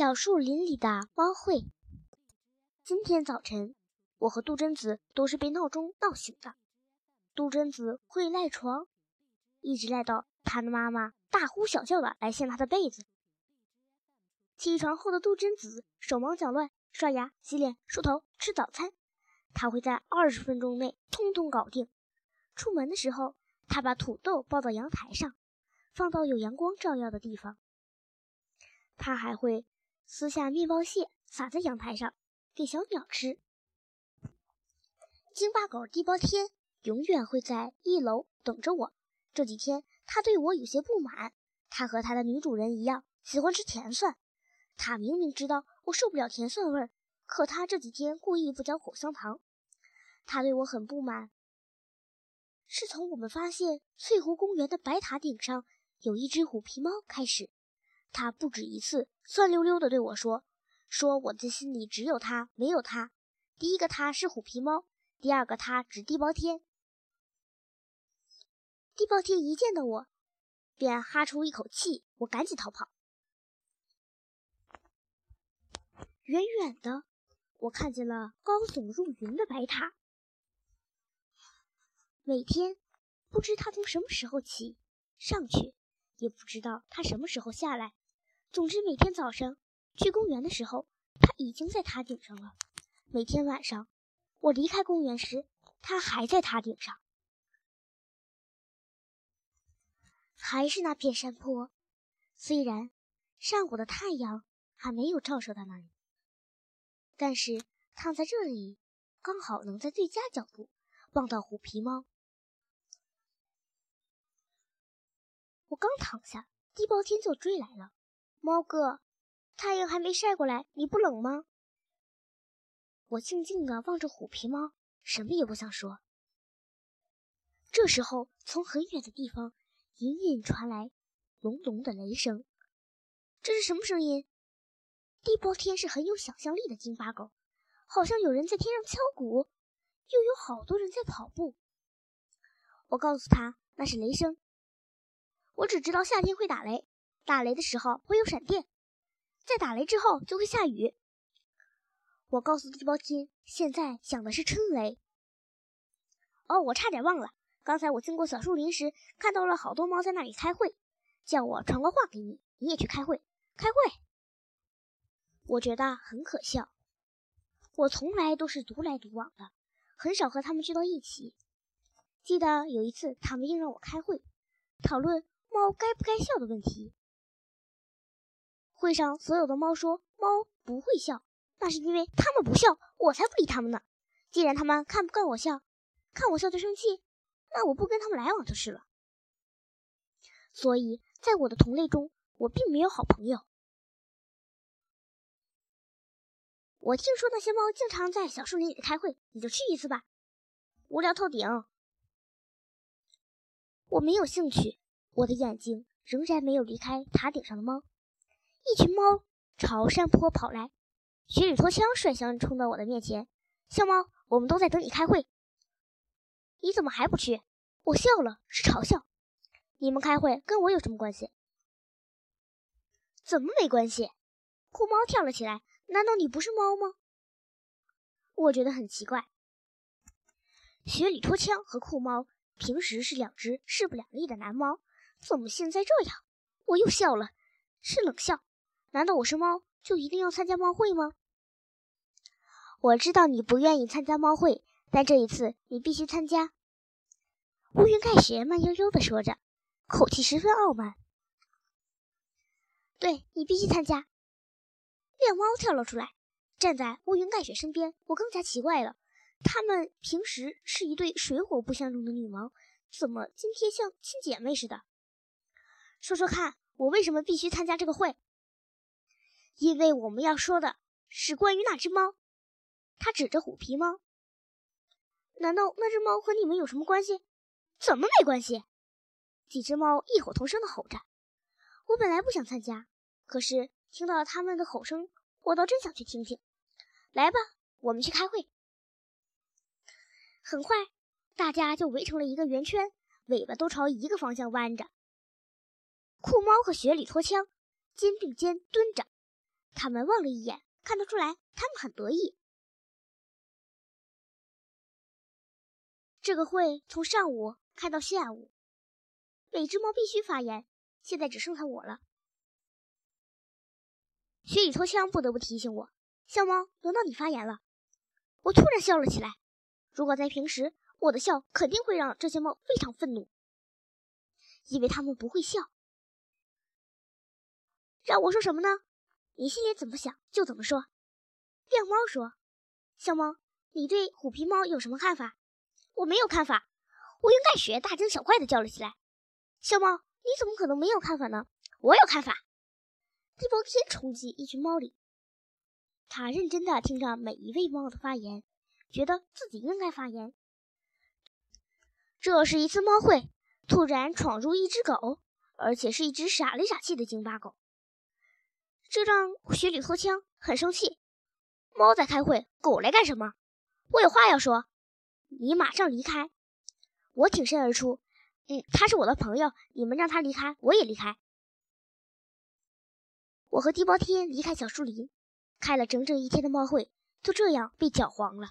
小树林里的猫会。今天早晨，我和杜真子都是被闹钟闹醒的。杜真子会赖床，一直赖到他的妈妈大呼小叫的来掀他的被子。起床后的杜真子手忙脚乱，刷牙、洗脸、梳头、吃早餐，他会在二十分钟内通通搞定。出门的时候，他把土豆抱到阳台上，放到有阳光照耀的地方。他还会。撕下面包屑，撒在阳台上，给小鸟吃。京巴狗地包天永远会在一楼等着我。这几天，他对我有些不满。他和他的女主人一样，喜欢吃甜蒜。他明明知道我受不了甜蒜味儿，可他这几天故意不嚼口香糖。他对我很不满，是从我们发现翠湖公园的白塔顶上有一只虎皮猫开始。他不止一次酸溜溜地对我说：“说我的心里只有他，没有他。第一个他是虎皮猫，第二个他指地包天。地包天一见到我，便哈出一口气，我赶紧逃跑。远远的，我看见了高耸入云的白塔。每天，不知他从什么时候起上去，也不知道他什么时候下来。”总之，每天早上去公园的时候，它已经在塔顶上了；每天晚上我离开公园时，它还在塔顶上。还是那片山坡，虽然上午的太阳还没有照射到那里，但是躺在这里，刚好能在最佳角度望到虎皮猫。我刚躺下，地包天就追来了。猫哥，太阳还没晒过来，你不冷吗？我静静地望着虎皮猫，什么也不想说。这时候，从很远的地方隐隐传来隆隆的雷声。这是什么声音？地包天是很有想象力的金巴狗，好像有人在天上敲鼓，又有好多人在跑步。我告诉他那是雷声。我只知道夏天会打雷。打雷的时候会有闪电，在打雷之后就会下雨。我告诉地包天，现在想的是春雷。哦，我差点忘了，刚才我经过小树林时，看到了好多猫在那里开会，叫我传个话给你，你也去开会。开会，我觉得很可笑。我从来都是独来独往的，很少和他们聚到一起。记得有一次，他们硬让我开会，讨论猫该不该笑的问题。会上所有的猫说：“猫不会笑，那是因为它们不笑，我才不理它们呢。既然它们看不惯我笑，看我笑就生气，那我不跟它们来往就是了。所以在我的同类中，我并没有好朋友。我听说那些猫经常在小树林里开会，你就去一次吧，无聊透顶。我没有兴趣，我的眼睛仍然没有离开塔顶上的猫。”一群猫朝山坡跑来，雪里拖枪率先冲到我的面前。笑猫，我们都在等你开会，你怎么还不去？我笑了，是嘲笑。你们开会跟我有什么关系？怎么没关系？酷猫跳了起来。难道你不是猫吗？我觉得很奇怪。雪里拖枪和酷猫平时是两只势不两立的男猫，怎么现在这样？我又笑了，是冷笑。难道我是猫就一定要参加猫会吗？我知道你不愿意参加猫会，但这一次你必须参加。乌云盖雪慢悠悠地说着，口气十分傲慢。对你必须参加。亮猫跳了出来，站在乌云盖雪身边。我更加奇怪了，他们平时是一对水火不相容的女王，怎么今天像亲姐妹似的？说说看，我为什么必须参加这个会？因为我们要说的是关于那只猫，他指着虎皮猫。难道那只猫和你们有什么关系？怎么没关系？几只猫异口同声的吼着。我本来不想参加，可是听到了他们的吼声，我倒真想去听听。来吧，我们去开会。很快，大家就围成了一个圆圈，尾巴都朝一个方向弯着。酷猫和雪里拖枪肩并肩蹲着。他们望了一眼，看得出来他们很得意。这个会从上午开到下午，每只猫必须发言。现在只剩下我了。雪里脱枪不得不提醒我：“笑猫，轮到你发言了。”我突然笑了起来。如果在平时，我的笑肯定会让这些猫非常愤怒，因为它们不会笑。让我说什么呢？你心里怎么想就怎么说。亮猫说：“小猫，你对虎皮猫有什么看法？”我没有看法，我用盖雪大惊小怪的叫了起来：“小猫，你怎么可能没有看法呢？我有看法！”地包天冲进一群猫里，他认真的听着每一位猫的发言，觉得自己应该发言。这是一次猫会，突然闯入一只狗，而且是一只傻里傻气的京巴狗，这让雪里偷枪很生气。猫在开会，狗来干什么？我有话要说。你马上离开！我挺身而出。嗯，他是我的朋友，你们让他离开，我也离开。我和地包天离开小树林，开了整整一天的猫会，就这样被搅黄了。